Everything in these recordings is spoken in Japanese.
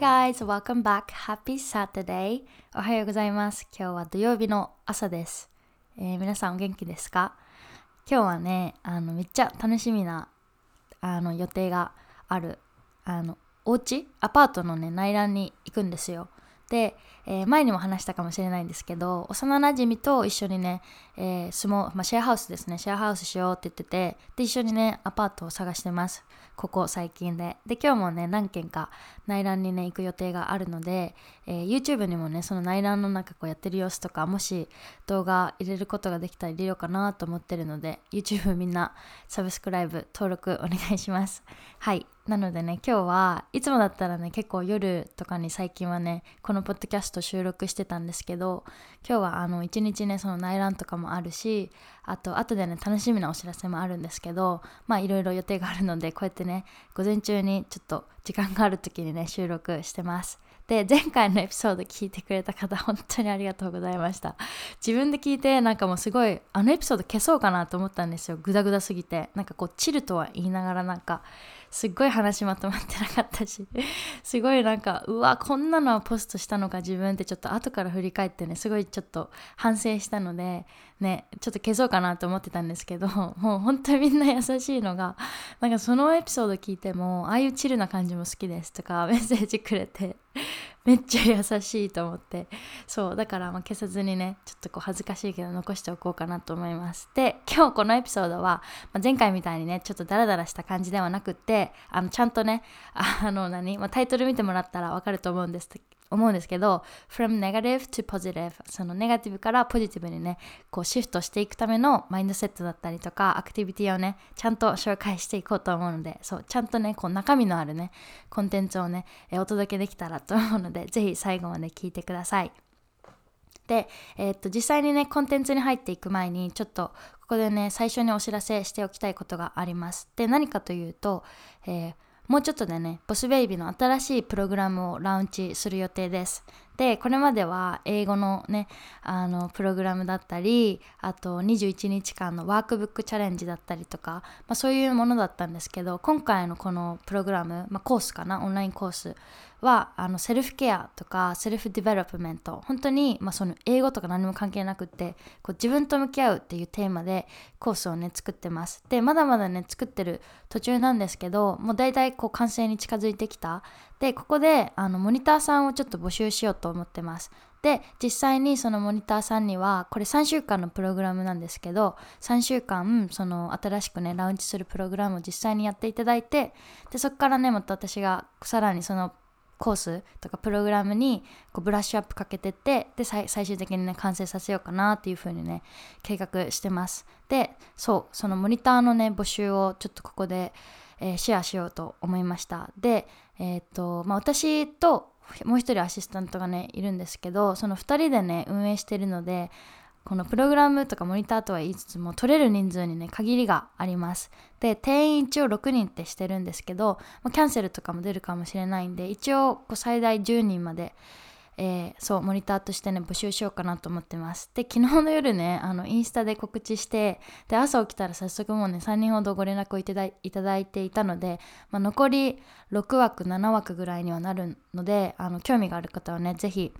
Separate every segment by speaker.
Speaker 1: Hi guys, welcome back. Happy Saturday. おはようございます。今日は土曜日の朝です。えー皆さんお元気ですか？今日はね、あのめっちゃ楽しみなあの予定があるあのお家アパートのね内覧に行くんですよ。で、えー前にも話したかもしれないんですけど幼なじみと一緒にね、えー住もう、まあ、シェアハウスですね。シェアハウスしようって言っててで一緒にねアパートを探してます。ここ最近で。で今日もね何軒か内覧にね行く予定があるので、えー YouTube にもねその内覧の中こうやってる様子とかもし動画入れることができたら入れようかなと思ってるので YouTube みんなサブスクライブ登録お願いします。はい。なのでね今日はいつもだったらね結構夜とかに最近はねこのポッドキャスト収録してたんですけど今日はあの一日ねその内覧とかもあるしあと後でね楽しみなお知らせもあるんですけどまあいろいろ予定があるのでこうやってね午前中にちょっと時間がある時にね収録してます。で前回のエピソード聞いてくれた方本当にありがとうございました。自分で聞いてなんかもうすごいあのエピソード消そうかなと思ったんですよ。グダグダすぎて。なんかこうチルとは言いながらなんかすっごい話まとまってなかったし すごいなんかうわこんなのはポストしたのか自分ってちょっと後から振り返ってねすごいちょっと反省したのでねちょっと消そうかなと思ってたんですけど もう本当にみんな優しいのがなんかそのエピソード聞いてもああいうチルな感じも好きですとか メッセージくれてめっちゃ優しいと思って。そうだからまあ消さずにねちょっとこう恥ずかしいけど残しておこうかなと思います。で今日このエピソードは、まあ、前回みたいにねちょっとダラダラした感じではなくってあのちゃんとねあの何、まあ、タイトル見てもらったらわかると思うんです思うんですけど From negative to positive そのネガティブからポジティブにねこうシフトしていくためのマインドセットだったりとかアクティビティをねちゃんと紹介していこうと思うのでそうちゃんとねこう中身のあるねコンテンツをねお届けできたらと思うのでぜひ最後まで聞いてください。で、えーっと実際にねコンテンツに入っていく前にちょっとここでね最初にお知らせしておきたいことがあります。で何かというと、えーもうちょっとでね、ボスベイビーの新しいプログラムを launch する予定です。で、これまでは英語のね、あの、プログラムだったり、あと21日間のワークブックチャレンジだったりとか、まあ、そういうものだったんですけど、今回のこのプログラム、まあ、コースかな、オンラインコースは、あの、セルフケアとか、 self development、本当に、まあ、その英語とか何も関係なくって、こう自分と向き合うっていうテーマでコースをね、作ってます。で、まだまだね、作ってる途中なんですけど、もう大体こう完成に近づいてきた。で、ここで、あの、モニターさんをちょっと募集しようと思ってます。で実際にそのモニターさんにはこれ3週間のプログラムなんですけど3週間その新しくねラウンチするプログラムを実際にやっていただいてでそこからねまた私がさらにそのコースとかプログラムにこうブラッシュアップかけてってで最終的にね完成させようかなっていう風にね計画してますでそうそのモニターのね募集をちょっとここで、えーシェアしようと思いましたでえーとまあ私ともう一人アシスタントがねいるんですけどその2人でね運営してるのでこのプログラムとかモニターとは言いつつも取れる人数にね限りがあります。で定員一応6人ってしてるんですけど、まあキャンセルとかも出るかもしれないんで一応こう最大10人までえーそうモニターとしてね募集しようかなと思ってます。で昨日の夜ね あのインスタで告知してで朝起きたら早速もうね3人ほどご連絡をいただいただいていたので、まあ、残り6枠7枠ぐらいにはなるのであの興味がある方はねぜひ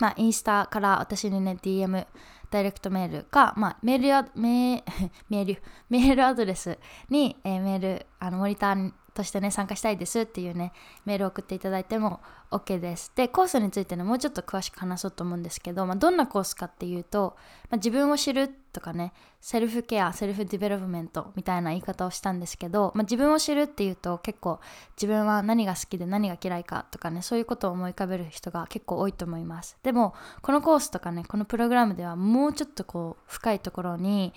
Speaker 1: まあ、インスタから私にね、DM、ダイレクトメールか、まあ、メールや、メール、メールアドレスに、えーメール、あの、モニターとしてね、参加したいですっていうね、メールを送っていただいても OK です。で、コースについてね、もうちょっと詳しく話そうと思うんですけど、まあ、どんなコースかっていうと、まあ、自分を知るとかね、セルフケア、 self development みたいな言い方をしたんですけど、まあ、自分を知るっていうと結構自分は何が好きで何が嫌いかとかね、そういうことを思い浮かべる人が結構多いと思います。でも、このコースとかね、このプログラムではもうちょっとこう、深いところに、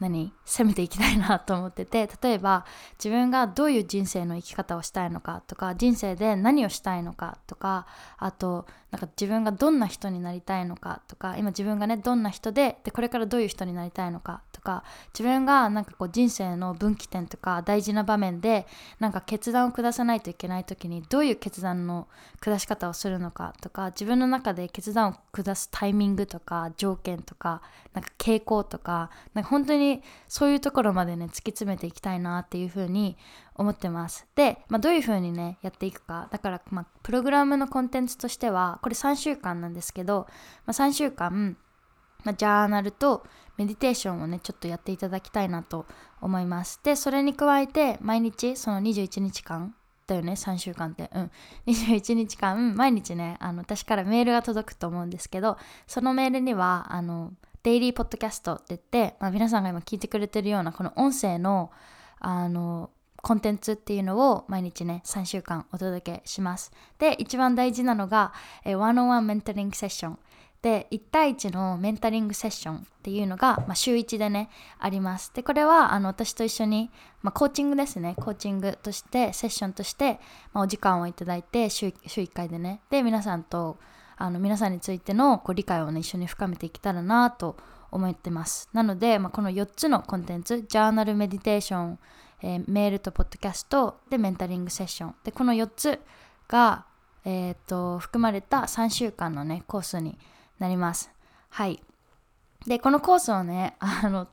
Speaker 1: 何？攻めていきたいなと思ってて 例えば自分がどういう人生の生き方をしたいのかとか人生で何をしたいのかとかあとなんか自分がどんな人になりたいのかとか今自分がねどんな人ででこれからどういう人になりたいのかとか自分がなんかこう人生の分岐点とか大事な場面でなんか決断を下さないといけない時にどういう決断の下し方をするのかとか自分の中で決断を下すタイミングとか条件とかなんか傾向とかなんか本当にそういうところまでね突き詰めていきたいなっていうふうに思ってます。で、まあ、どういうふうにねやっていくか。だから、まあ、プログラムのコンテンツとしてはこれ3週間なんですけど、まあ、3週間、まあ、ジャーナルとメディテーションをねちょっとやっていただきたいなと思います。でそれに加えて毎日その21日間だよね3週間って。うん。21日間毎日ねあの私からメールが届くと思うんですけどそのメールにはあのデイリーポッドキャストって言って、まあ、皆さんが今聞いてくれてるようなこの音声のあのコンテンツっていうのを毎日ね3週間お届けします。で一番大事なのがえワンオンワンメンタリングセッションで1対1のメンタリングセッションっていうのが、まあ、週1でねあります。でこれはあの私と一緒に、まあ、コーチングですね。コーチングとしてセッションとして、まあ、お時間をいただいて週週1回でね。で皆さんとあの皆さんについてのこう理解をね一緒に深めていけたらなと思ってますなので、まあ、この4つのコンテンツジャーナルメディテーション、えー、メールとポッドキャストでメンタリングセッションでこの4つが、えーと含まれた3週間のねコースになります。はい。で、このコースをね、あの、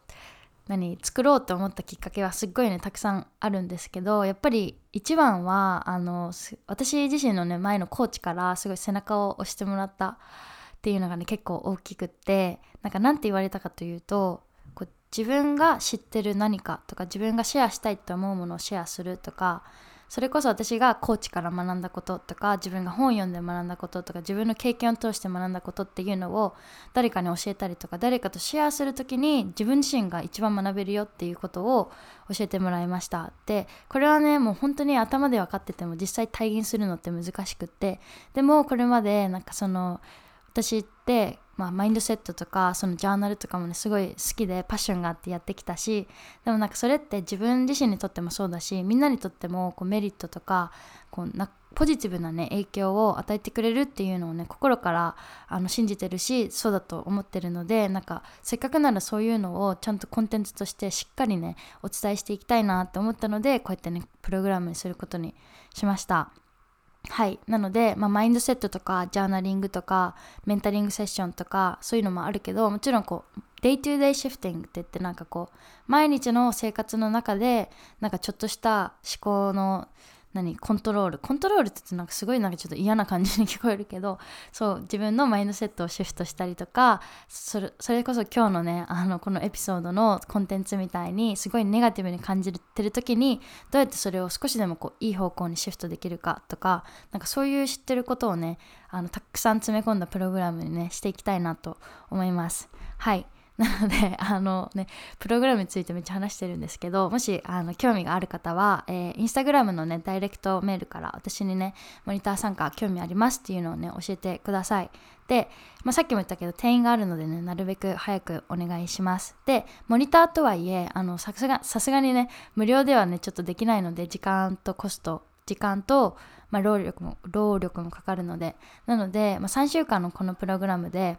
Speaker 1: 何作ろうと思ったきっかけはすっごいねたくさんあるんですけどやっぱり一番はあの私自身のね前のコーチからすごい背中を押してもらったっていうのがね結構大きくってなんか何て言われたかというとこう自分が知ってる何かとか自分がシェアしたいと思うものをシェアするとかそれこそ私がコーチから学んだこととか自分が本読んで学んだこととか自分の経験を通して学んだことっていうのを誰かに教えたりとか誰かとシェアする時に自分自身が一番学べるよっていうことを教えてもらいました。でこれはねもう本当に頭で分かってても実際体現するのって難しくってでもこれまでなんかその私ってまあ、マインドセットとかそのジャーナルとかもねすごい好きでパッションがあってやってきたしでもなんかそれって自分自身にとってもそうだしみんなにとってもこうメリットとかこうなポジティブなね影響を与えてくれるっていうのをね心からあの信じてるしそうだと思ってるのでなんかせっかくならそういうのをちゃんとコンテンツとしてしっかりねお伝えしていきたいなって思ったのでこうやってねプログラムにすることにしました。はい。なので、まあ、マインドセットとか、ジャーナリングとか、メンタリングセッションとか、そういうのもあるけど、もちろんこう、 day to day shifting って言ってなんかこう、毎日の生活の中で、なんかちょっとした思考の何コントロール。コントロールって言ってなんかすごいなんかちょっと嫌な感じに聞こえるけど そう自分のマインドセットをシフトしたりとかそれそれこそ今日のねあのこのエピソードのコンテンツみたいにすごいネガティブに感じてる時にどうやってそれを少しでもこういい方向にシフトできるかとかなんかそういう知ってることをねあのたくさん詰め込んだプログラムにねしていきたいなと思います。はい。なのであのねプログラムについてめっちゃ話してるんですけどもしあの興味がある方は、えー、インスタグラムのねダイレクトメールから私にねモニター参加興味ありますっていうのをね教えてください。で、まあ、さっきも言ったけど定員があるのでねなるべく早くお願いします。でモニターとはいえあのさすがさすがにね無料ではねちょっとできないので時間とコスト時間と、まあ、労力も労力もかかるので。なので、まあ、3週間のこのプログラムで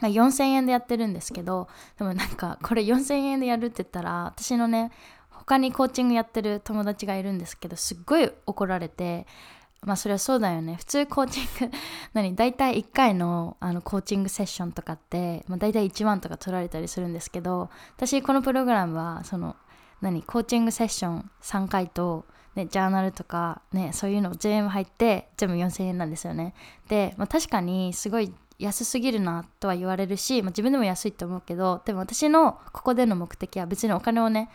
Speaker 1: 4000円でやってるんですけどでもなんかこれ4000円でやるって言ったら私のね他にコーチングやってる友達がいるんですけどすっごい怒られてまあそれはそうだよね普通コーチング 何大体1回のあのコーチングセッションとかって、まあ、大体1万とか取られたりするんですけど私このプログラムはその何コーチングセッション3回とね、ジャーナルとか、ね、そういうの全部入って全部4000円なんですよね。で、まあ、確かにすごい安すぎるなとは言われるし、まあ、自分でも安いと思うけどでも私のここでの目的は別にお金をね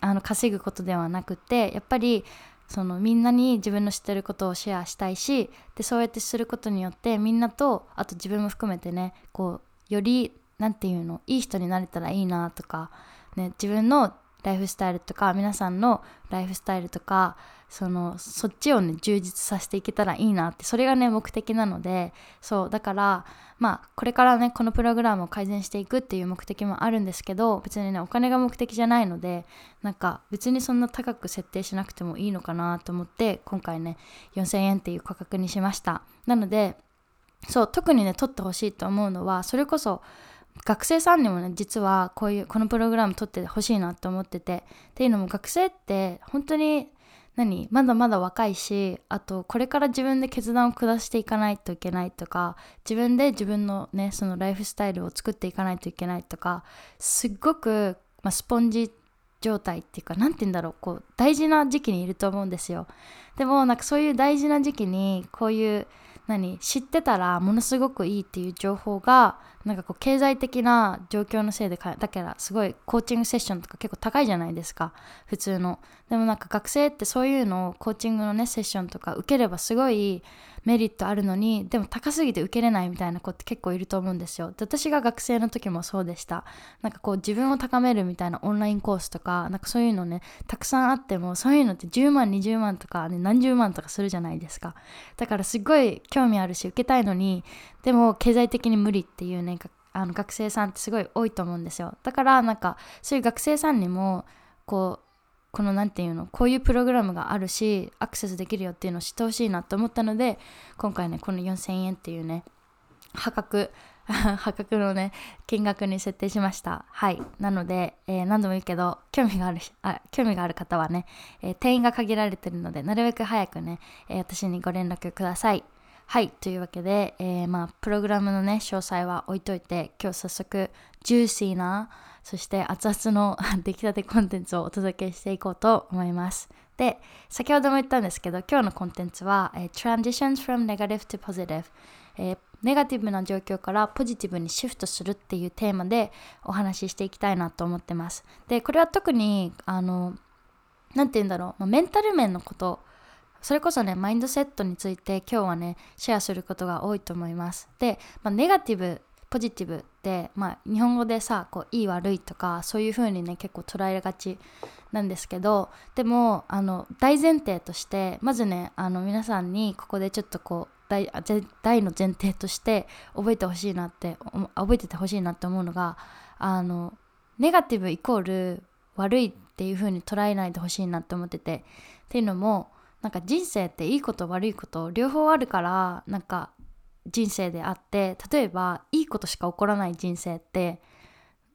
Speaker 1: あの稼ぐことではなくてやっぱりそのみんなに自分の知ってることをシェアしたいしでそうやってすることによってみんなとあと自分も含めてねこうより何て言うのいい人になれたらいいなとか、ね、自分のライフスタイルとか皆さんのライフスタイルとかそのそっちをね充実させていけたらいいなってそれがね目的なのでそうだからまあこれからねこのプログラムを改善していくっていう目的もあるんですけど別にねお金が目的じゃないのでなんか別にそんな高く設定しなくてもいいのかなと思って今回ね4000円っていう価格にしました。なのでそう特にね取ってほしいと思うのはそれこそ学生さんにもね実はこういうこのプログラム取ってほしいなと思ってて。っていうのも学生って本当に何まだまだ若いしあとこれから自分で決断を下していかないといけないとか自分で自分のねそのライフスタイルを作っていかないといけないとかすっごくまあ、スポンジ状態っていうか何て言うんだろうこう大事な時期にいると思うんですよ。でもなんかそういう大事な時期にこういう何知ってたらものすごくいいっていう情報がなんかこう経済的な状況のせいでだからすごいコーチングセッションとか結構高いじゃないですか。普通の。でもなんか学生ってそういうのをコーチングのねセッションとか受ければすごいメリットあるのにでも高すぎて受けれないみたいな子って結構いると思うんですよ。で私が学生の時もそうでした。なんかこう自分を高めるみたいなオンラインコースとかなんかそういうのねたくさんあってもそういうのって10万20万とか、ね、何十万とかするじゃないですか。だからすごい興味あるし受けたいのにでも経済的に無理っていうねあの学生さんってすごい多いと思うんですよ。だからなんかそういう学生さんにもこうこの何て言うのこういうプログラムがあるしアクセスできるよっていうのを知ってほしいなと思ったので今回ねこの4000円っていうね破格 破格のね金額に設定しました。はい。なので、えー、何度も言うけど興味があるあ興味がある方はね、えー、定員が限られてるのでなるべく早くね、えー、私にご連絡ください。はいというわけで、えまあプログラムのね詳細は置いといて今日早速ジューシーなそして熱々の 出来たてコンテンツをお届けしていこうと思います。で、先ほども言ったんですけど、今日のコンテンツは、えー、Transitions from Negative to Positive、えー、ネガティブな状況からポジティブにシフトするっていうテーマでお話ししていきたいなと思ってます。で、これは特に、あの、なんて言うんだろう、まあ、メンタル面のこと、それこそね、マインドセットについて今日はね、シェアすることが多いと思います。で、まあ、ネガティブポジティブって、まあ、日本語でさこういい悪いとかそういう風にね結構捉えがちなんですけどでもあの大前提としてまずねあの皆さんにここでちょっとこう大大の前提として覚えてほしいなって覚えててほしいなって思うのがあのネガティブイコール悪いっていう風に捉えないでほしいなって思っててっていうのもなんか人生っていいこと悪いこと両方あるからなんか人生であって例えばいいことしか起こらない人生って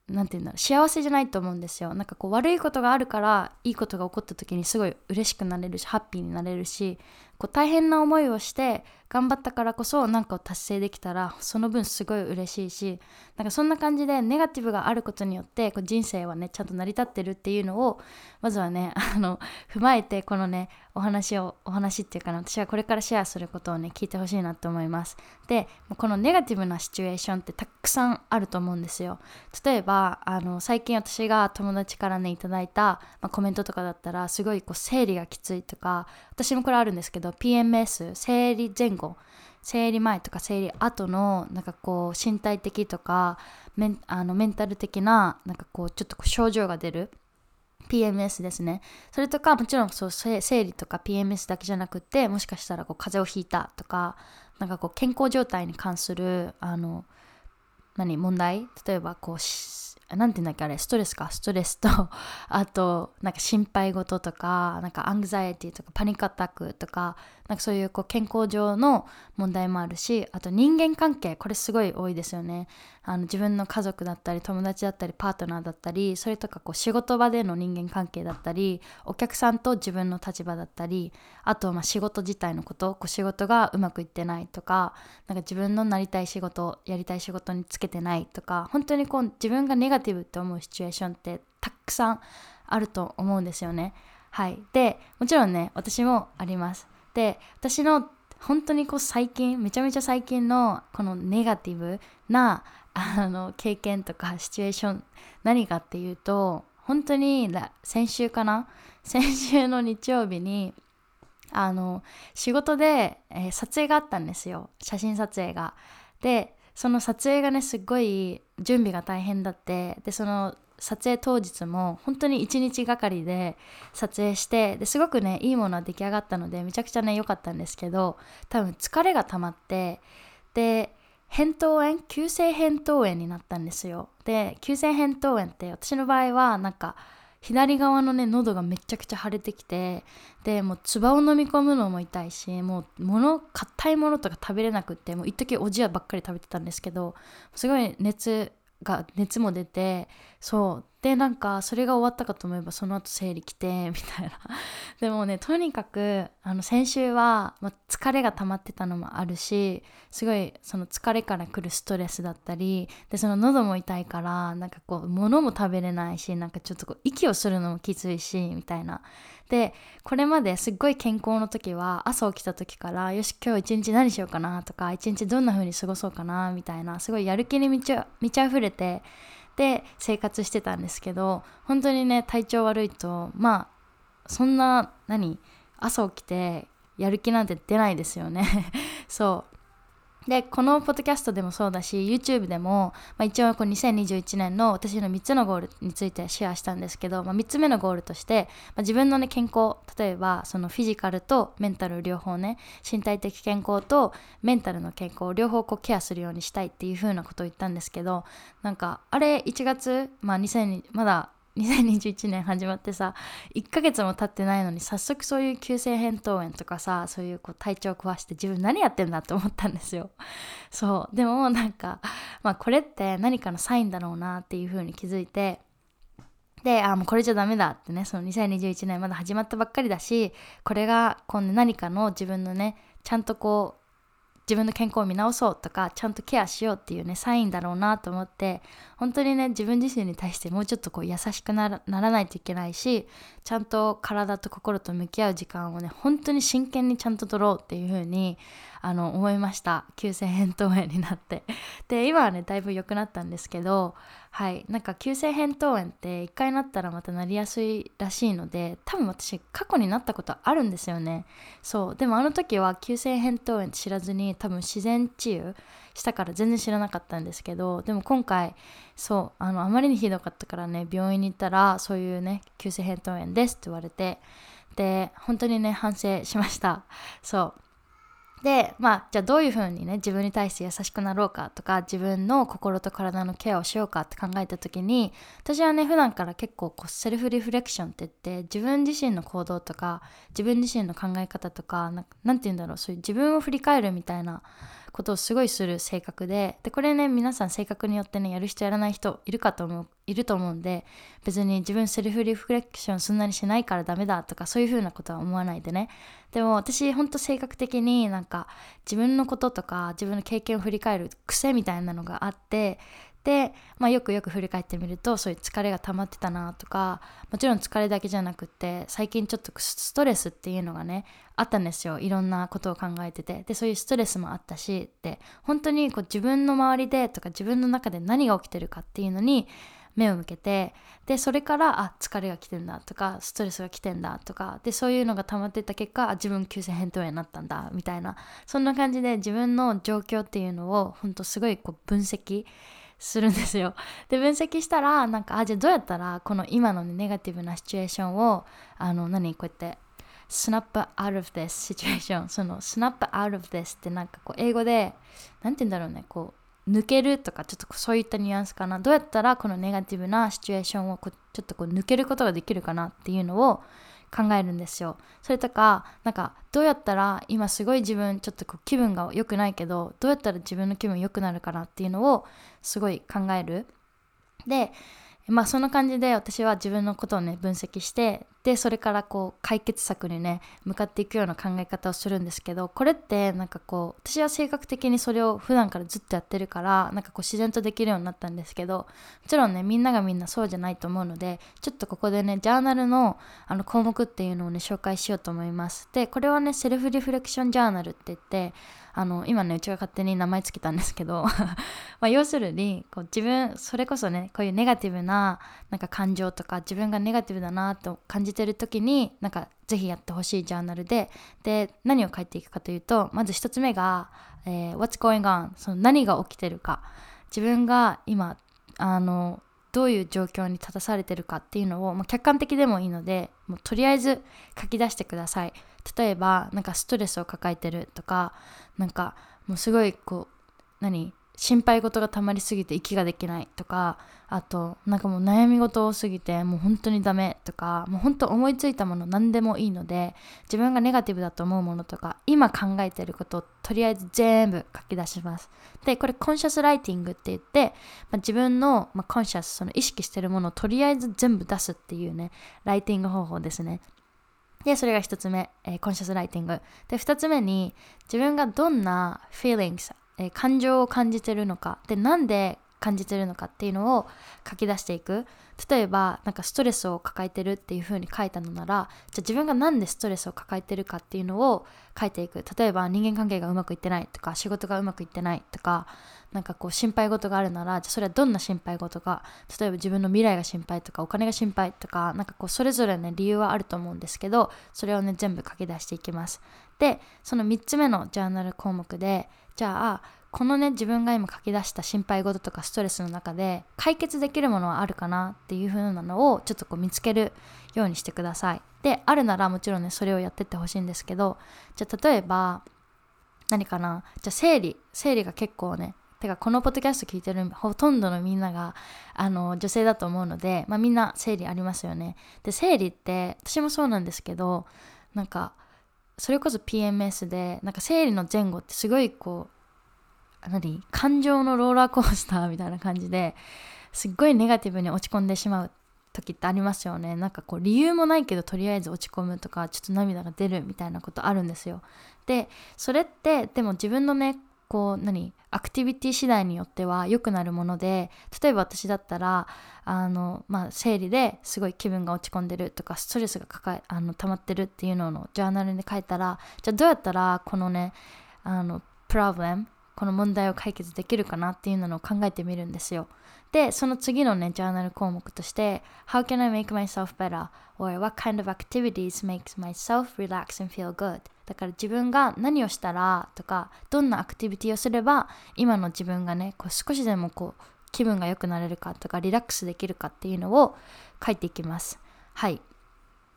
Speaker 1: 何て言うんだろう幸せじゃないと思うんですよ。なんかこう悪いことがあるからいいことが起こった時にすごい嬉しくなれるしハッピーになれるしこう大変な思いをして頑張ったからこそ何かを達成できたらその分すごい嬉しいしなんかそんな感じでネガティブがあることによってこう人生はねちゃんと成り立ってるっていうのをまずはねあの踏まえてこのねお話をお話っていうかな私はこれからシェアすることをね聞いてほしいなと思います。でこのネガティブなシチュエーションってたくさんあると思うんですよ。例えばあの最近私が友達からねいただいた、まあ、コメントとかだったらすごいこう生理がきついとか私もこれあるんですけど PMS 生理前後生理前とか生理後のなんかこう身体的とかメンあのメンタル的ななんかこうちょっと症状が出る PMS ですね。それとかもちろんそう生理とか PMS だけじゃなくてもしかしたらこう風邪をひいたとかなんかこう健康状態に関するあの何問題？例えばこうなんて言うんだっけあれストレスかストレスと あとなんか心配事とかなんかアングザイティとかパニックアタックとかなんかそういうこう健康上の問題もあるしあと人間関係これすごい多いですよねあの自分の家族だったり友達だったりパートナーだったりそれとかこう仕事場での人間関係だったりお客さんと自分の立場だったりあとま仕事自体のことこう仕事がうまくいってないとかなんか自分のなりたい仕事やりたい仕事につけてないとか本当にこう自分がネガティブって思うシチュエーションってたくさんあると思うんですよね。はい、でもちろんね私もあります。で私の本当にこう最近めちゃめちゃ最近のこのネガティブなあの経験とかシチュエーション何かっていうと本当に先週かな？先週の日曜日にあの仕事で、えー、撮影があったんですよ。写真撮影が。でその撮影がねすっごい準備が大変だって。でその撮影当日も本当に1日がかりで撮影してですごくねいいものは出来上がったのでめちゃくちゃね良かったんですけど多分疲れが溜まってで扁桃炎急性扁桃炎になったんですよ。で急性扁桃炎って私の場合はなんか左側のね喉がめちゃくちゃ腫れてきてでもう唾を飲み込むのも痛いしもう物硬いものとか食べれなくってもう一時おじやばっかり食べてたんですけどすごい熱が熱も出てそう。でなんかそれが終わったかと思えばその後生理来て みたいな。でもねとにかくあの先週は、ま疲れが溜まってたのもあるしすごいその疲れから来るストレスだったりでその喉も痛いからなんかこう物も食べれないしなんかちょっとこう息をするのもきついしみたいな。でこれまですっごい健康の時は朝起きた時からよし今日一日何しようかなとか一日どんな風に過ごそうかなみたいなすごいやる気に満ち満ち溢れてで生活してたんですけど本当にね体調悪いとまあそんな何朝起きてやる気なんて出ないですよね。そう。でこのポッドキャストでもそうだし YouTube でも、まあ、一応こう2021年の私の3つのゴールについてシェアしたんですけど、まあ、3つ目のゴールとして、まあ、自分の、ね、健康例えばそのフィジカルとメンタル両方ね身体的健康とメンタルの健康両方こうケアするようにしたいっていう風なことを言ったんですけどなんかあれ1月、まあ、2000まだ2021年始まってさ1ヶ月も経ってないのに早速そういう急性扁桃炎とかさそういうこう体調を壊して自分何やってんだって思ったんですよ。そう。でもなんかまあこれって何かのサインだろうなっていう風に気づいてであもうこれじゃダメだってねその2021年まだ始まったばっかりだしこれが今度何かの自分のねちゃんとこう自分の健康を見直そうとかちゃんとケアしようっていうねサインだろうなと思って本当にね自分自身に対してもうちょっとこう優しくならないといけないしちゃんと体と心と向き合う時間をね本当に真剣にちゃんと取ろうっていう風にあの思いました。急性扁桃炎になって。で今はねだいぶ良くなったんですけどはい。なんか急性扁桃炎って一回なったらまたなりやすいらしいので多分私過去になったことあるんですよね。そう。でもあの時は急性扁桃炎って知らずに多分自然治癒したから全然知らなかったんですけどでも今回そう。あのあまりにひどかったからね病院に行ったらそういうね急性扁桃炎ですって言われてで本当にね反省しました。そう。でまあじゃあどういうふうにね自分に対して優しくなろうかとか自分の心と体のケアをしようかって考えた時に私はね普段から結構こうセルフリフレクションって言って自分自身の行動とか自分自身の考え方とか何て言うんだろうそういう自分を振り返るみたいなことをすごいする性格ででこれね皆さん性格によってねやる人やらない人いるかと思ういると思うんで別に自分セルフリフレクションそんなにしないからダメだとかそういう風なことは思わないでね。でも私ほんと性格的になんか自分のこととか自分の経験を振り返る癖みたいなのがあってで、まあ、よくよく振り返ってみるとそういう疲れが溜まってたなとかもちろん疲れだけじゃなくって最近ちょっとストレスっていうのがねあったんですよ。いろんなことを考えてて。でそういうストレスもあったしで本当にこう自分の周りでとか自分の中で何が起きてるかっていうのに目を向けてでそれからあ疲れが来てんだとかストレスが来てんだとかでそういうのが溜まってた結果自分急性扁桃炎になったんだみたいなそんな感じで自分の状況っていうのを本当すごいこう分析するんですよ。で分析したらなんかあじゃあどうやったらこの今の、ね、ネガティブなシチュエーションをあの何こうやってスナップ out of this situation そのスナップ out of this ってなんかこう英語で何て言うんだろうねこう抜けるとかちょっとそういったニュアンスかなどうやったらこのネガティブなシチュエーションをこうちょっとこう抜けることができるかなっていうのを考えるんですよ。それとかなんかどうやったら今すごい自分ちょっとこう気分が良くないけどどうやったら自分の気分良くなるかなっていうのをすごい考える。でまあそんな感じで私は自分のことをね分析してでそれからこう解決策にね向かっていくような考え方をするんですけどこれってなんかこう私は性格的にそれを普段からずっとやってるからなんかこう自然とできるようになったんですけどもちろんねみんながみんなそうじゃないと思うのでちょっとここでねジャーナルのあの項目っていうのをね紹介しようと思います。でこれはねセルフリフレクションジャーナルって言ってあの今ねうちが勝手に名前つけたんですけど ま要するにこう自分それこそねこういうネガティブななんか感情とか自分がネガティブだなと感じてる時になんかぜひやってほしいジャーナルでで何を書いていくかというとまず1つ目が、えー、What's going on? その何が起きてるか。自分が今あのどういう状況に立たされてるかっていうのを、まあ、客観的でもいいのでもうとりあえず書き出してください。例えばなんかストレスを抱えてるとかなんかもうすごいこう何？心配事がたまりすぎて息ができないとかあとなんかもう悩み事多すぎてもう本当にダメとかもう本当思いついたもの何でもいいので自分がネガティブだと思うものとか今考えてることをとりあえず全部書き出しますでこれコンシャスライティングって言って、まあ、自分の、まあ、コンシャスその意識してるものをとりあえず全部出すっていうねライティング方法ですねで、それが一つ目、えー、コンシャスライティング。で、二つ目に、自分がどんな feelings、えー、感情を感じてるのか。で、なんで感じてるのかっていうのを書き出していく。例えばなんかストレスを抱えてるっていう風に書いたのならじゃあ自分が何でストレスを抱えてるかっていうのを書いていく。例えば人間関係がうまくいってないとか仕事がうまくいってないとかなんかこう心配事があるならじゃあそれはどんな心配事か例えば自分の未来が心配とかお金が心配とかなんかこうそれぞれね理由はあると思うんですけどそれをね全部書き出していきます。でその3つ目のジャーナル項目でじゃあこのね自分が今書き出した心配事とかストレスの中で解決できるものはあるかなっていう風なのをちょっとこう見つけるようにしてください。であるならもちろんねそれをやってってほしいんですけどじゃあ例えば何かな？じゃあ生理。生理が結構ねてかこのポッドキャスト聞いてるほとんどのみんながあの女性だと思うので、まあ、みんな生理ありますよね。で生理って私もそうなんですけどなんかそれこそ PMS でなんか生理の前後ってすごいこう何？感情のローラーコースターみたいな感じですっごいネガティブに落ち込んでしまう時ってありますよね。なんかこう理由もないけどとりあえず落ち込むとかちょっと涙が出るみたいなことあるんですよ。でそれってでも自分のねこう何？アクティビティ次第によっては良くなるもので例えば私だったらあの、まあ、生理ですごい気分が落ち込んでるとかストレスが抱えあの溜まってるっていうのをジャーナルに書いたらじゃあどうやったらこのねあのプロブレムこの問題を解決できるかなっていうのを考えてみるんですよ。で、その次のね、ジャーナル項目として、How can I make myself better? or What kind of activities makes myself relax and feel good? だから自分が何をしたらとか、どんなアクティビティをすれば、今の自分がね、こう少しでもこう気分が良くなれるかとか、リラックスできるかっていうのを書いていきます。はい。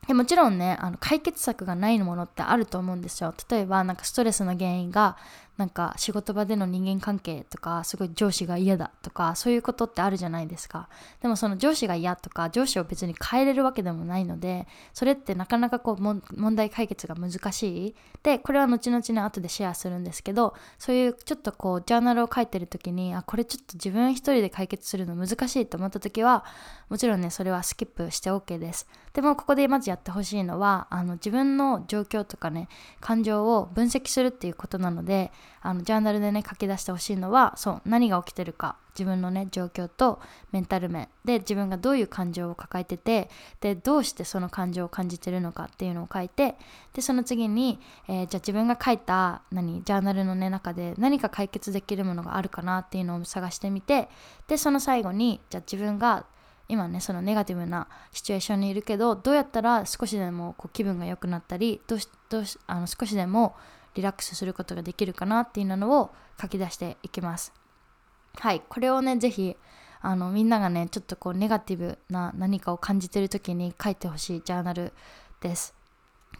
Speaker 1: でもちろんねあの解決策がないものってあると思うんですよ例えばなんかストレスの原因がなんか仕事場での人間関係とかすごい上司が嫌だとかそういうことってあるじゃないですか。でもその上司が嫌とか上司を別に変えれるわけでもないのでそれってなかなかこう問題解決が難しい。でこれは後々ね後でシェアするんですけどそういうちょっとこうジャーナルを書いてる時にあこれちょっと自分一人で解決するの難しいと思った時はもちろんねそれはスキップして OK です。でもここでまずやってほしいのはあの自分の状況とかね感情を分析するっていうことなのであのジャーナルでね書き出してほしいのはそう何が起きてるか自分のね状況とメンタル面で自分がどういう感情を抱えててでどうしてその感情を感じてるのかっていうのを書いてでその次に、えー、じゃあ自分が書いた何ジャーナルの、ね、中で何か解決できるものがあるかなっていうのを探してみてでその最後にじゃあ自分が今ねそのネガティブなシチュエーションにいるけどどうやったら少しでもこう気分が良くなったりどうしどうしあの少しでもリラックスすることができるかなっていうのを書き出していきます。はいこれをね是非あのみんながねちょっとこうネガティブな何かを感じてる時に書いてほしいジャーナルです。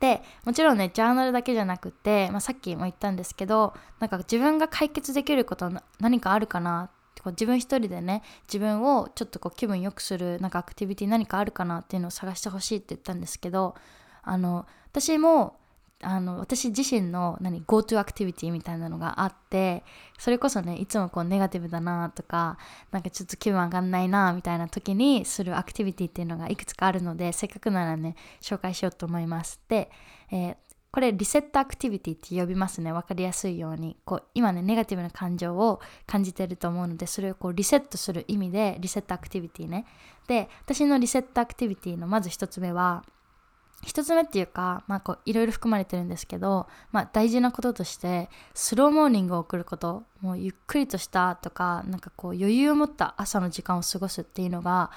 Speaker 1: でもちろんねジャーナルだけじゃなくて、まあ、さっきも言ったんですけどなんか自分が解決できること何かあるかなこう自分一人でね自分をちょっとこう気分良くするなんかアクティビティ何かあるかなっていうのを探してほしいって言ったんですけどあの私もあの私自身の何 GoTo アクティビティみたいなのがあってそれこそねいつもこうネガティブだなとかなんかちょっと気分上がんないなみたいな時にするアクティビティっていうのがいくつかあるのでせっかくならね紹介しようと思いますで、えー、これリセットアクティビティって呼びますね分かりやすいように。こう今ねネガティブな感情を感じてると思うのでそれをこうリセットする意味でリセットアクティビティね。で私のリセットアクティビティのまず一つ目は一つ目っていうか、まあ、こういろいろ含まれてるんですけど、まあ、大事なこととしてスローモーニングを送ることもうゆっくりとしたとかなんかこう余裕を持った朝の時間を過ごすっていうのが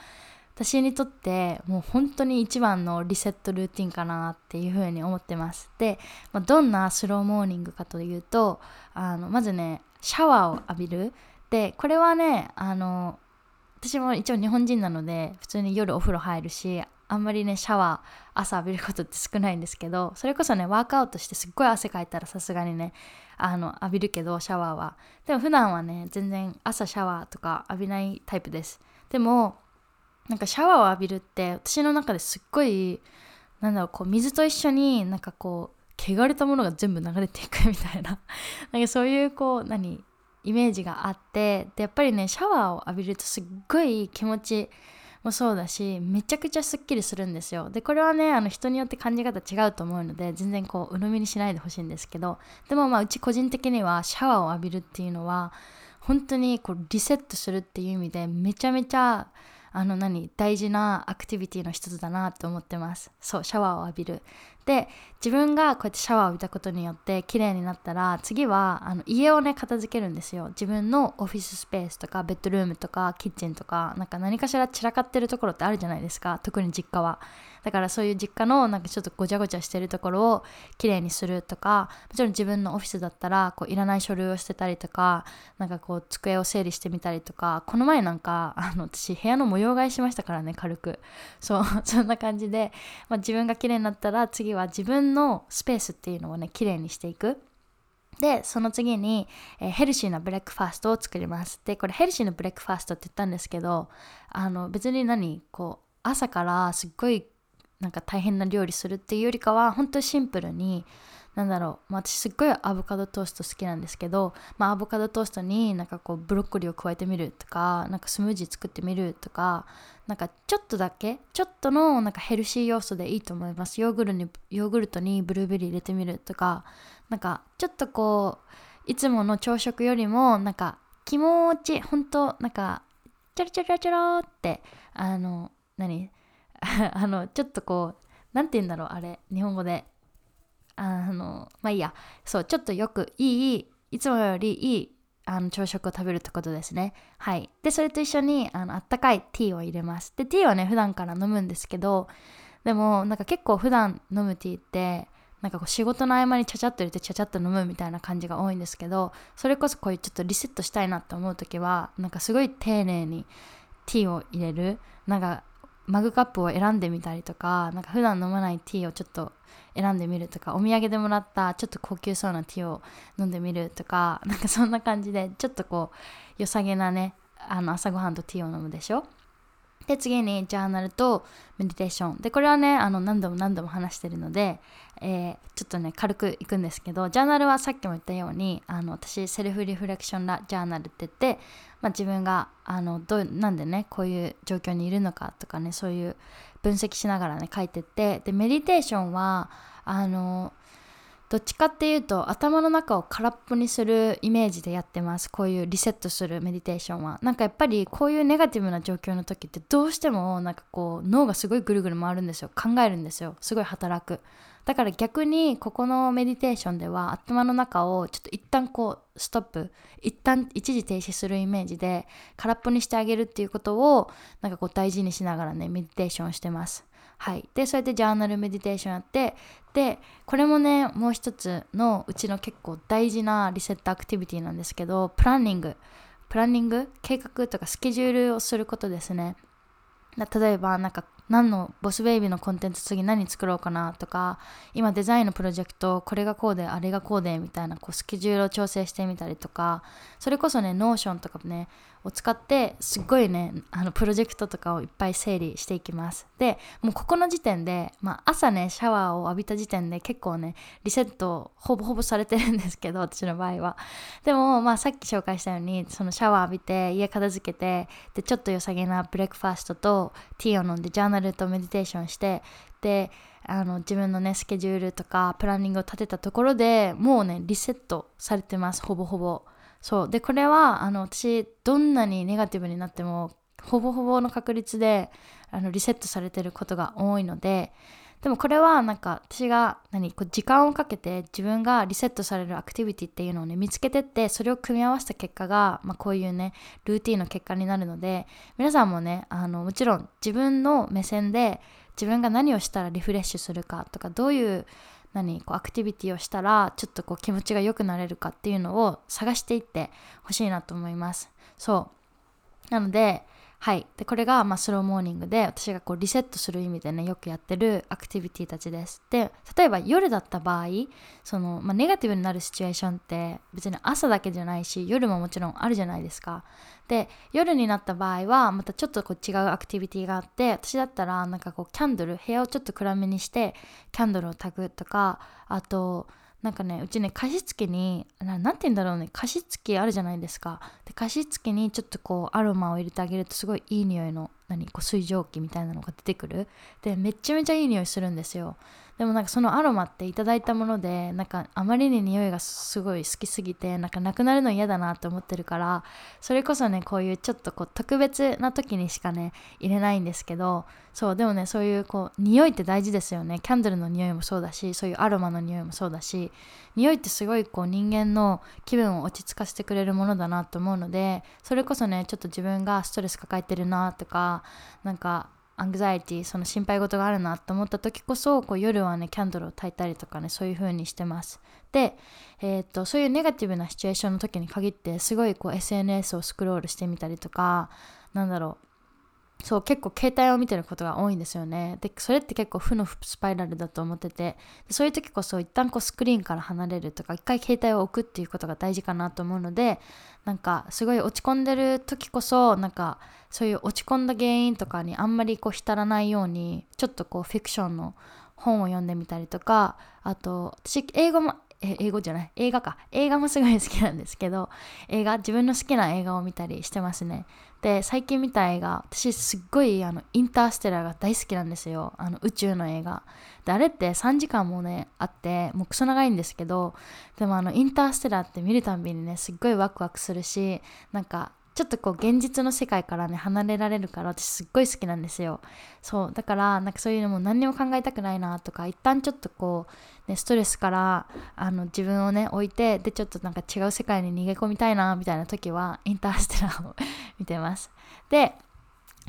Speaker 1: 私にとってもう本当に一番のリセットルーティンかなっていうふうに思ってます。で、まあ、どんなスローモーニングかというとあのまずねシャワーを浴びる。でこれはねあの私も一応日本人なので普通に夜お風呂入るしあんまりねシャワー朝浴びることって少ないんですけどそれこそねワークアウトしてすっごい汗かいたらさすがにねあの浴びるけどシャワーは。でも普段はね全然朝シャワーとか浴びないタイプです。でもなんかシャワーを浴びるって私の中ですっごいなんだろうこう水と一緒になんかこう汚れたものが全部流れていく みたいな。なんかそういうこう何イメージがあってでやっぱりねシャワーを浴びるとすっごい気持ちもそうだしめちゃくちゃすっきりするんですよ。でこれはねあの人によって感じ方違うと思うので全然こう鵜呑みにしないでほしいんですけど。でもまあうち個人的にはシャワーを浴びるっていうのは本当にこうリセットするっていう意味でめちゃめちゃあの何大事なアクティビティの一つだなと思ってます。そうシャワーを浴びる。で自分がこうやってシャワーを浴びたことによって綺麗になったら次はあの家をね片付けるんですよ。自分のオフィススペースとかベッドルームとかキッチンとかなんか何かしら散らかってるところってあるじゃないですか。特に実家は。だからそういう実家のなんかちょっとごちゃごちゃしてるところをきれいにするとかもちろん自分のオフィスだったらこういらない書類を捨てたりとかなんかこう机を整理してみたりとかこの前なんかあの私部屋の模様替えしましたからね軽く。そうそんな感じで、まあ、自分がきれいになったら次は自分のスペースっていうのをねきれいにしていく。でその次に、えー、ヘルシーなブレックファーストを作ります。でこれヘルシーなブレックファーストって言ったんですけどあの別に何こう朝からすっごいなんか大変な料理するっていうよりかは本当にシンプルになんだろう、まあ、私すっごいアボカドトースト好きなんですけど、まあ、アボカドトーストになんかこうブロッコリーを加えてみるとかなんかスムージー作ってみるとかなんかちょっとだけちょっとのなんかヘルシー要素でいいと思います。ヨーグルにヨーグルトにブルーベリー入れてみるとかなんかちょっとこういつもの朝食よりもなんか気持ち本当なんかチャラチャラチャラってあの何？あの ちょっとこう何て言うんだろうあれ日本語で。あのまあいいや。そうちょっとよくいいいつもよりいいあの朝食を食べるってことですね。はい。でそれと一緒にあのあったかいティーを入れます。でティーはね普段から飲むんですけどでもなんか結構普段飲むティーってなんかこう仕事の合間にちゃちゃっと入れてちゃちゃっと飲むみたいな感じが多いんですけどそれこそこういうちょっとリセットしたいなって思う時はなんかすごい丁寧にティーを入れる。なんかマグカップを選んでみたりとかなんか普段飲まないティーをちょっと選んでみるとかお土産でもらったちょっと高級そうなティーを飲んでみるとかなんかそんな感じでちょっとこう良さげなねあの朝ごはんとティーを飲むでしょ？で次にジャーナルとメディテーション。でこれはねあの何度も何度も話してるので、えー、ちょっとね軽くいくんですけどジャーナルはさっきも言ったようにあの私セルフリフレクションラジャーナルって言って、まあ、自分があのどうなんでねこういう状況にいるのかとかねそういう分析しながらね書いてってでメディテーションはあのどっちかっていうと頭の中を空っぽにするイメージでやってます。こういうリセットするメディテーションは。なんかやっぱりこういうネガティブな状況の時ってどうしてもなんかこう脳がすごいぐるぐる回るんですよ。考えるんですよ。すごい働く。だから逆にここのメディテーションでは頭の中をちょっと一旦こうストップ。一旦一時停止するイメージで空っぽにしてあげるっていうことをなんかこう大事にしながらねメディテーションしてます。はい。で、そうやってジャーナルメディテーションやって、で、これもね、もう一つのうちの結構大事なリセットアクティビティなんですけど、プランニング。プランニング？計画とかスケジュールをすることですね。例えば、なんか何のボスベイビーのコンテンツ次何作ろうかなとか今デザインのプロジェクトこれがこうであれがこうでみたいなこうスケジュールを調整してみたりとかそれこそね Notion とかねを使ってすっごいねあのプロジェクトとかをいっぱい整理していきます。でもうここの時点で、まあ、朝ねシャワーを浴びた時点で結構ねリセットほぼほぼされてるんですけど 私の場合は。でもまあさっき紹介したようにそのシャワー浴びて家片付けてでちょっと良さげなブレックファーストとティーを飲んでジャーナルとメディテーションしてであの自分のねスケジュールとかプランニングを立てたところでもうねリセットされてますほぼほぼ。そう。でこれはあの私どんなにネガティブになってもほぼほぼの確率であのリセットされてることが多いのででもこれはなんか私が何こう時間をかけて自分がリセットされるアクティビティっていうのをね見つけてってそれを組み合わせた結果が、まあ、こういうねルーティンの結果になるので皆さんもねあのもちろん自分の目線で自分が何をしたらリフレッシュするかとかどういう何こうアクティビティをしたらちょっとこう気持ちが良くなれるかっていうのを探していってほしいなと思います。そう。なのではい。で、これが、まあ、スローモーニングで、私がこう、リセットする意味でね、よくやってるアクティビティたちです。で、例えば夜だった場合、その、まあ、ネガティブになるシチュエーションって、別に朝だけじゃないし、夜ももちろんあるじゃないですか。で、夜になった場合は、またちょっとこう違うアクティビティがあって、私だったら、なんかこう、キャンドル、部屋をちょっと暗めにして、キャンドルを焚くとか、あと、なんかねうちね加湿器に何て言うんだろうね。加湿器あるじゃないですか。で加湿器にちょっとこうアロマを入れてあげるとすごいいい匂いの何こう水蒸気みたいなのが出てくる。でめっちゃめちゃいい匂いするんですよ。でもなんかそのアロマっていただいたものでなんかあまりに匂いがすごい好きすぎてなんかなくなるの嫌だなって思ってるからそれこそねこういうちょっとこう特別な時にしかね入れないんですけどそうでもねそういうこう匂いって大事ですよね。キャンドルの匂いもそうだしそういうアロマの匂いもそうだし匂いってすごいこう人間の気分を落ち着かせてくれるものだなと思うのでそれこそねちょっと自分がストレス抱えてるなとかなんかアングザイティその心配事があるなと思った時こそこう夜はねキャンドルを焚いたりとかねそういう風にしてます。で、えー、っとそういうネガティブなシチュエーションの時に限ってすごいこう SNS をスクロールしてみたりとかなんだろうそう結構携帯を見てることが多いんですよね。でそれって結構負のスパイラルだと思ってて。でそういう時こそ一旦こうスクリーンから離れるとか一回携帯を置くっていうことが大事かなと思うのでなんかすごい落ち込んでる時こそなんかそういう落ち込んだ原因とかにあんまりこう浸らないようにちょっとこうフィクションの本を読んでみたりとかあと私英語もえ英語じゃない映画か。映画もすごい好きなんですけど映画自分の好きな映画を見たりしてますね。で最近見た映画私すっごいあのインターステラーが大好きなんですよ。あの宇宙の映画。であれって3時間もねあってもうクソ長いんですけどでもあのインターステラーって見るたんびにねすっごいワクワクするしなんかちょっとこう現実の世界からね離れられるから私すっごい好きなんですよ。そうだからなんかそういうのも何にも考えたくないなとか一旦ちょっとこう、ね、ストレスからあの自分をね置いてでちょっとなんか違う世界に逃げ込みたいなみたいな時はインターステラーを 見てます。で、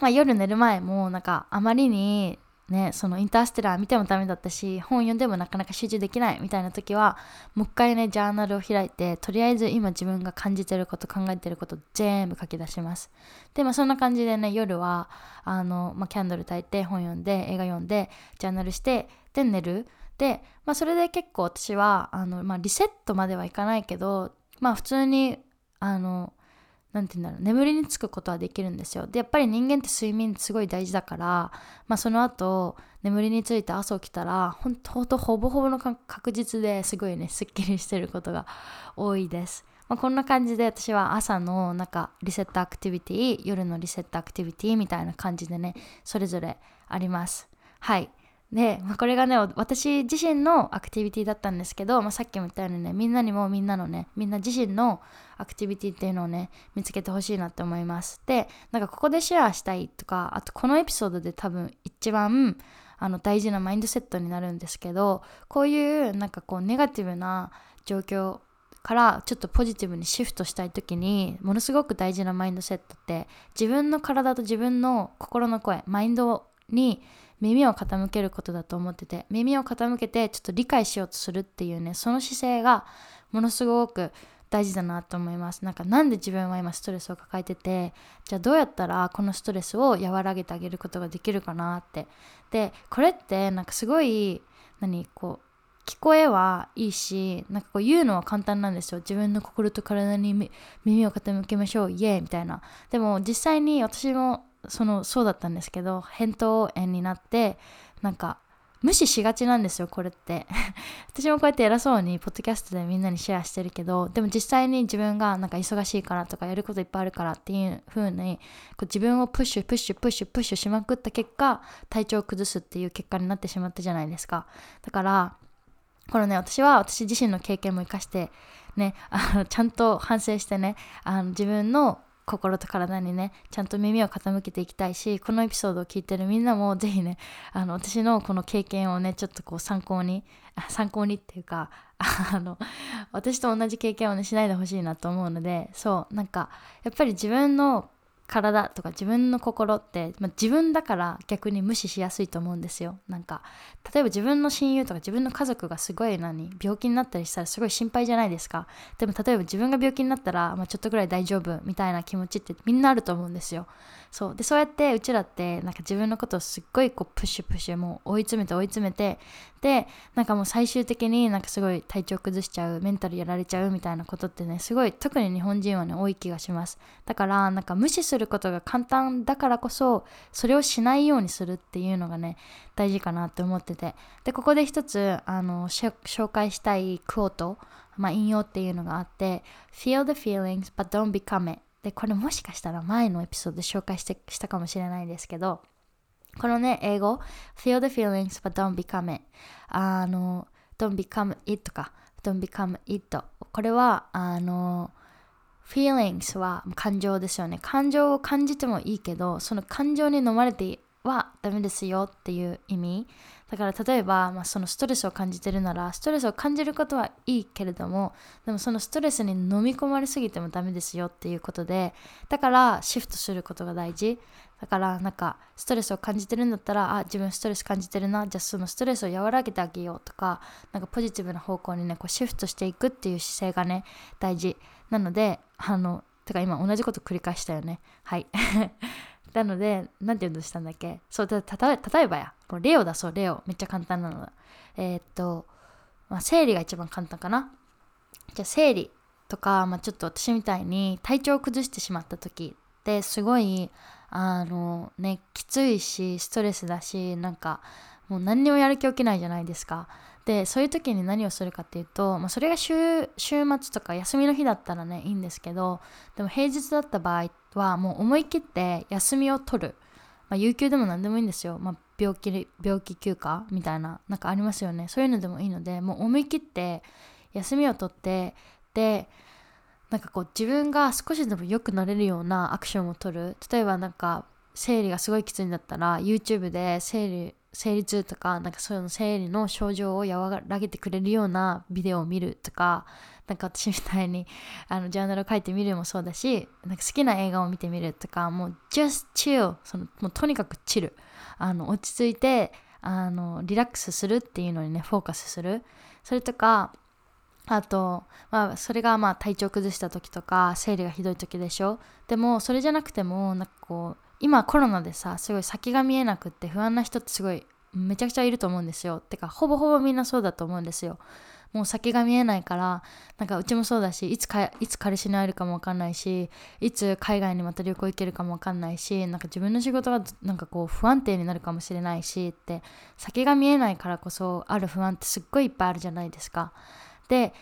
Speaker 1: まあ、夜寝る前もなんかあまりにね、そのインターステラー見てもダメだったし本読んでもなかなか集中できないみたいな時はもう一回ねジャーナルを開いてとりあえず今自分が感じてること考えてること全部書き出します。でまあそんな感じでね夜はあの、まあ、キャンドル焚いて本読んで映画読んでジャーナルしてで寝る。で、まあ、それで結構私はあの、まあ、リセットまではいかないけどまあ普通にあの何て言うんだろう。眠りにつくことはできるんですよ。でやっぱり人間って睡眠すごい大事だから、まあ、その後眠りについて朝起きたら本当ほぼほぼの確実ですごいねすっきりしてることが多いです、まあ、こんな感じで私は朝のなんかリセットアクティビティ夜のリセットアクティビティみたいな感じでねそれぞれあります。はい。で、まあ、これがね私自身のアクティビティだったんですけど、まあ、さっきも言ったようにねみんなにもみんなのねみんな自身のアクティビティっていうのをね見つけてほしいなって思います。でなんかここでシェアしたいとかあとこのエピソードで多分一番あの大事なマインドセットになるんですけどこういうなんかこうネガティブな状況からちょっとポジティブにシフトしたい時にものすごく大事なマインドセットって自分の体と自分の心の声マインドに耳を傾けることだと思ってて耳を傾けてちょっと理解しようとするっていうねその姿勢がものすごく大事だなと思います。なんかなんで自分は今ストレスを抱えててじゃあどうやったらこのストレスを和らげてあげることができるかなって。でこれってなんかすごい何こう聞こえはいいしなんかこう言うのは簡単なんですよ。自分の心と体に耳を傾けましょうイエーイみたいな。でも実際に私もそのそうだったんですけど扁桃炎になってなんか無視しがちなんですよこれって。私もこうやって偉そうにポッドキャストでみんなにシェアしてるけどでも実際に自分がなんか忙しいからとかやることいっぱいあるからっていう風にこう自分をプッシュプッシュプッシュプッシュしまくった結果体調を崩すっていう結果になってしまったじゃないですか。だからこのね私は私自身の経験も生かしてねあのちゃんと反省してねあの自分の心と体にねちゃんと耳を傾けていきたいしこのエピソードを聞いてるみんなも是非ねあの私のこの経験をねちょっとこう参考に参考にっていうかあの私と同じ経験をねしないでほしいなと思うのでそうなんかやっぱり自分の体とか自分の心って、まあ、自分だから逆に無視しやすいと思うんですよ。なんか例えば自分の親友とか自分の家族がすごい何病気になったりしたらすごい心配じゃないですか。でも例えば自分が病気になったら、まあ、ちょっとぐらい大丈夫みたいな気持ちってみんなあると思うんですよ。そう。でそうやってうちらってなんか自分のことをすっごいこうプッシュプッシュもう追い詰めて追い詰めてでなんかもう最終的になんかすごい体調崩しちゃうメンタルやられちゃうみたいなことってねすごい特に日本人はね多い気がします。だからなんか無視することが簡単だからこそそれをしないようにするっていうのがね大事かなって思ってて。でここで一つあの紹介したいクオートまあ、引用っていうのがあって Feel the feelings but don't become it でこれもしかしたら前のエピソードで紹介してしたかもしれないですけどこのね英語 feel the feelings but don't become it あの don't become it とか don't become it これはあの feelings は感情ですよね感情を感じてもいいけどその感情に飲まれてはダメですよっていう意味。だから例えば、まあ、そのストレスを感じてるならストレスを感じることはいいけれどもでもそのストレスに飲み込まれすぎてもダメですよっていうことでだからシフトすることが大事。だからなんかストレスを感じてるんだったらあ自分ストレス感じてるなじゃあそのストレスを和らげてあげようとかなんかポジティブな方向にねこうシフトしていくっていう姿勢がね大事。なのであのてか今同じこと繰り返したよね。はい。なので、なんて言うとしたんだっけ？そう、例えばや、こうレオだそう、レオ。めっちゃ簡単なのだ。えー、っと、まあ、生理が一番簡単かな？じゃあ、生理とか、まあ、ちょっと私みたいに体調を崩してしまった時ってすごい、あのね、きついし、ストレスだし、なんか、もう何にもやる気起きないじゃないですか。でそういう時に何をするかっていうと、まあ、それが週末とか休みの日だったらねいいんですけどでも平日だった場合っはもう思い切って休みを取る、まあ、有給でも何でもいいんですよ、まあ、病気病気休暇みたいななんかありますよね。そういうのでもいいのでもう思い切って休みを取ってでなんかこう自分が少しでも良くなれるようなアクションを取る。例えばなんか生理がすごいきついんだったら YouTube で生理生理痛とかなんかそういうの生理の症状を和らげてくれるようなビデオを見るとかなんか私みたいにあのジャーナルを書いてみるもそうだしなんか好きな映画を見てみるとかもう just chill そのもうとにかくチルあの落ち着いてあのリラックスするっていうのにねフォーカスする。それとかあと、まあ、それがまあ体調崩した時とか生理がひどい時でしょ。でもそれじゃなくてもなんかこう今コロナでさすごい先が見えなくって不安な人ってすごいめちゃくちゃいると思うんですよ。てかほぼほぼみんなそうだと思うんですよ。もう先が見えないからなんかうちもそうだしいつかいつ彼氏に会えるかもわかんないしいつ海外にまた旅行行けるかもわかんないしなんか自分の仕事がなんかこう不安定になるかもしれないしって先が見えないからこそある不安ってすっごいいっぱいあるじゃないですか。で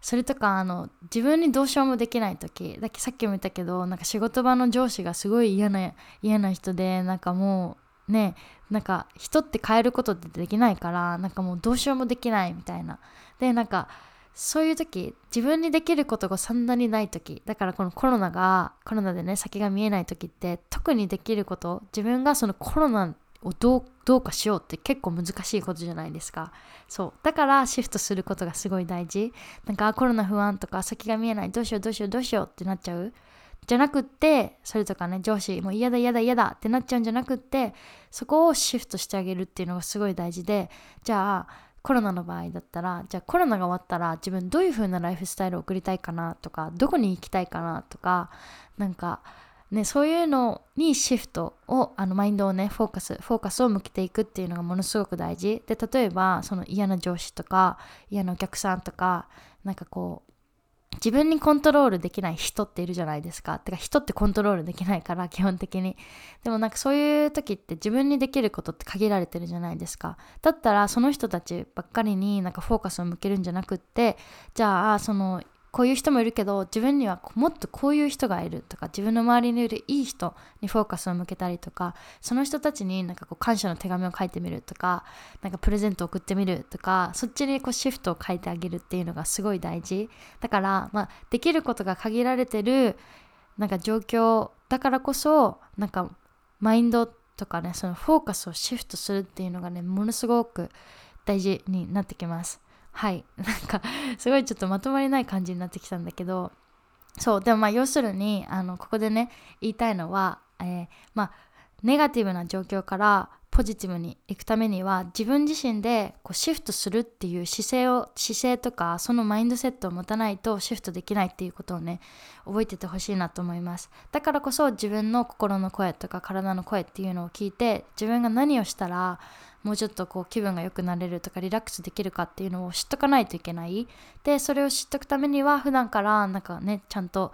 Speaker 1: それとかあの自分にどうしようもできない時だけさっきも言ったけどなんか仕事場の上司がすごい嫌な嫌な人でなんかもうねなんか人って変えることってできないからなんかもうどうしようもできないみたいな。でなんかそういう時自分にできることがそんなにない時だからこのコロナがコロナでね先が見えない時って特にできること自分がそのコロナをどうどうかしようって結構難しいことじゃないですか。そう。だからシフトすることがすごい大事。なんかコロナ不安とか先が見えない。どうしようどうしようどうしようってなっちゃう。じゃなくってそれとかね上司もう嫌だ嫌だ嫌だってなっちゃうんじゃなくってそこをシフトしてあげるっていうのがすごい大事でじゃあコロナの場合だったらじゃあコロナが終わったら自分どういう風なライフスタイルを送りたいかなとかどこに行きたいかなとかなんかね、そういうのにシフトをあのマインドをねフォーカスフォーカスを向けていくっていうのがものすごく大事で例えばその嫌な上司とか嫌なお客さんとかなんかこう自分にコントロールできない人っているじゃないですか。てか人ってコントロールできないから基本的に。でもなんかそういう時って自分にできることって限られてるじゃないですか。だったらその人たちばっかりになんかフォーカスを向けるんじゃなくってじゃあそのこういう人もいるけど自分にはもっとこういう人がいるとか自分の周りにいるいい人にフォーカスを向けたりとかその人たちになんかこう感謝の手紙を書いてみるとかなんかプレゼントを送ってみるとかそっちにこうシフトを書いてあげるっていうのがすごい大事。だから、まあ、できることが限られてるなんか状況だからこそなんかマインドとかねそのフォーカスをシフトするっていうのがねものすごく大事になってきます。はい。なんかすごいちょっとまとまりない感じになってきたんだけどそうでもまあ要するにあのここでね言いたいのは、えー、まあネガティブな状況からポジティブにいくためには自分自身でこうシフトするっていう姿勢を姿勢とかそのマインドセットを持たないとシフトできないっていうことをね覚えててほしいなと思います。だからこそ自分の心の声とか体の声っていうのを聞いて自分が何をしたらもうちょっとこう気分が良くなれるとかリラックスできるかっていうのを知っとかないといけないでそれを知っとくためには普段からなんかねちゃんと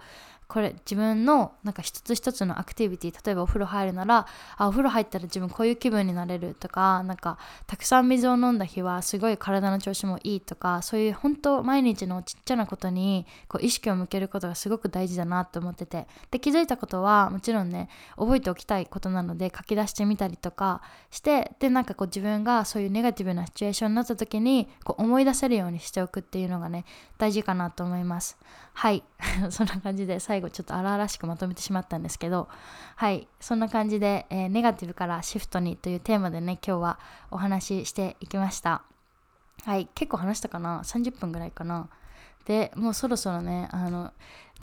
Speaker 1: これ自分のなんか一つ一つのアクティビティ例えばお風呂入るならあお風呂入ったら自分こういう気分になれるとかなんかたくさん水を飲んだ日はすごい体の調子もいいとかそういう本当毎日のちっちゃなことにこう意識を向けることがすごく大事だなと思ってて。で気づいたことはもちろんね覚えておきたいことなので書き出してみたりとかしてでなんかこう自分がそういうネガティブなシチュエーションになった時にこう思い出せるようにしておくっていうのがね大事かなと思います。はい。そんな感じで最後ちょっと荒々しくまとめてしまったんですけどはいそんな感じで、えー、ネガティブからシフトにというテーマでね今日はお話ししていきました。はい結構話したかな？30分ぐらいかな？でもうそろそろねあの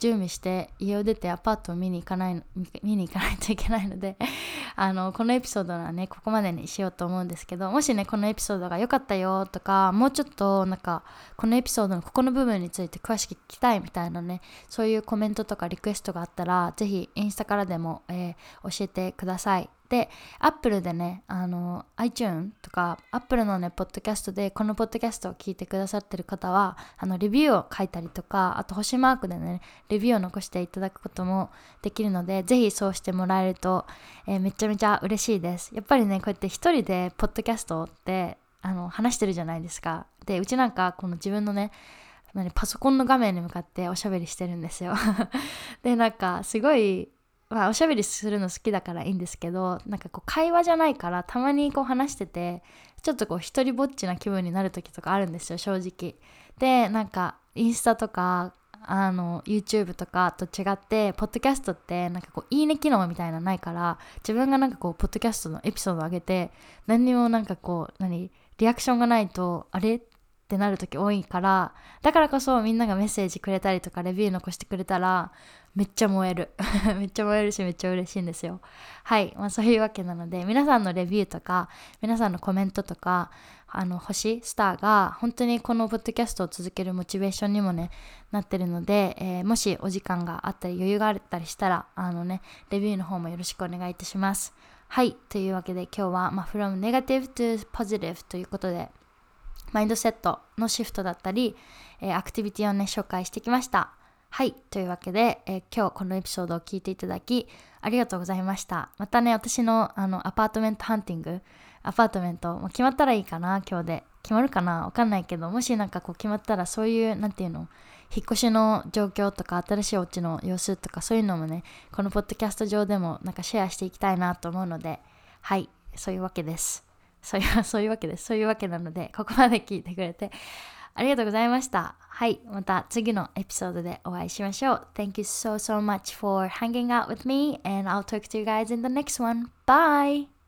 Speaker 1: 準備して家を出てアパートを見に行かない見に行かないといけないので あのこのエピソードはねここまでにしようと思うんですけどもしねこのエピソードが良かったよとかもうちょっとなんかこのエピソードのここの部分について詳しく聞きたいみたいなねそういうコメントとかリクエストがあったら是非インスタからでも、えー、教えてください。で、Apple でね、あの、iTune とか、Apple のね、ポッドキャストで、このポッドキャストを聞いてくださってる方は、あの、レビューを書いたりとか、あと星マークでね、レビューを残していただくこともできるので、ぜひそうしてもらえると、えー、めちゃめちゃ嬉しいです。やっぱりね、こうやって一人でポッドキャストってあの話してるじゃないですか。で、うちなんかこの自分のね、パソコンの画面に向かっておしゃべりしてるんですよ。で、なんかすごいまあ、おしゃべりするの好きだからいいんですけどなんかこう会話じゃないからたまにこう話しててちょっとこう一人ぼっちな気分になる時とかあるんですよ正直。でなんかインスタとかあの YouTube とかと違ってポッドキャストってなんかこういいね機能みたいなのないから自分がなんかこうポッドキャストのエピソードを上げて何にもなんかこう何リアクションがないとあれ？ってなる時多いからだからこそみんながメッセージくれたりとかレビュー残してくれたらめっちゃ燃える。めっちゃ燃えるしめっちゃ嬉しいんですよ。はい、まあ、そういうわけなので皆さんのレビューとか皆さんのコメントとかあの星スターが本当にこのポッドキャストを続けるモチベーションにもねなってるので、えー、もしお時間があったり余裕があったりしたらあのねレビューの方もよろしくお願いいたします。はい。というわけで今日は、まあ、from negative to positive ということでマインドセットのシフトだったり、え、アクティビティをね紹介してきましたはい。というわけで、えー、今日このエピソードを聞いていただき、ありがとうございました。またね、私のあの apartment hunting、アパートメント、も決まったらいいかな、今日で。決まるかな？わかんないけど、もしなんかこう決まったら、そういう、なんていうの、引っ越しの状況とか、新しいお家の様子とか、そういうのもね、このポッドキャスト上でもなんかシェアしていきたいなと思うので、はい。そういうわけです。そういう、そういうわけです。そういうわけなので、ここまで聞いてくれて、ありがとうございました。はい、また次のエピソードでお会いしましょう。Thank you so so much for hanging out with me and I'll talk to you guys in the next one. Bye!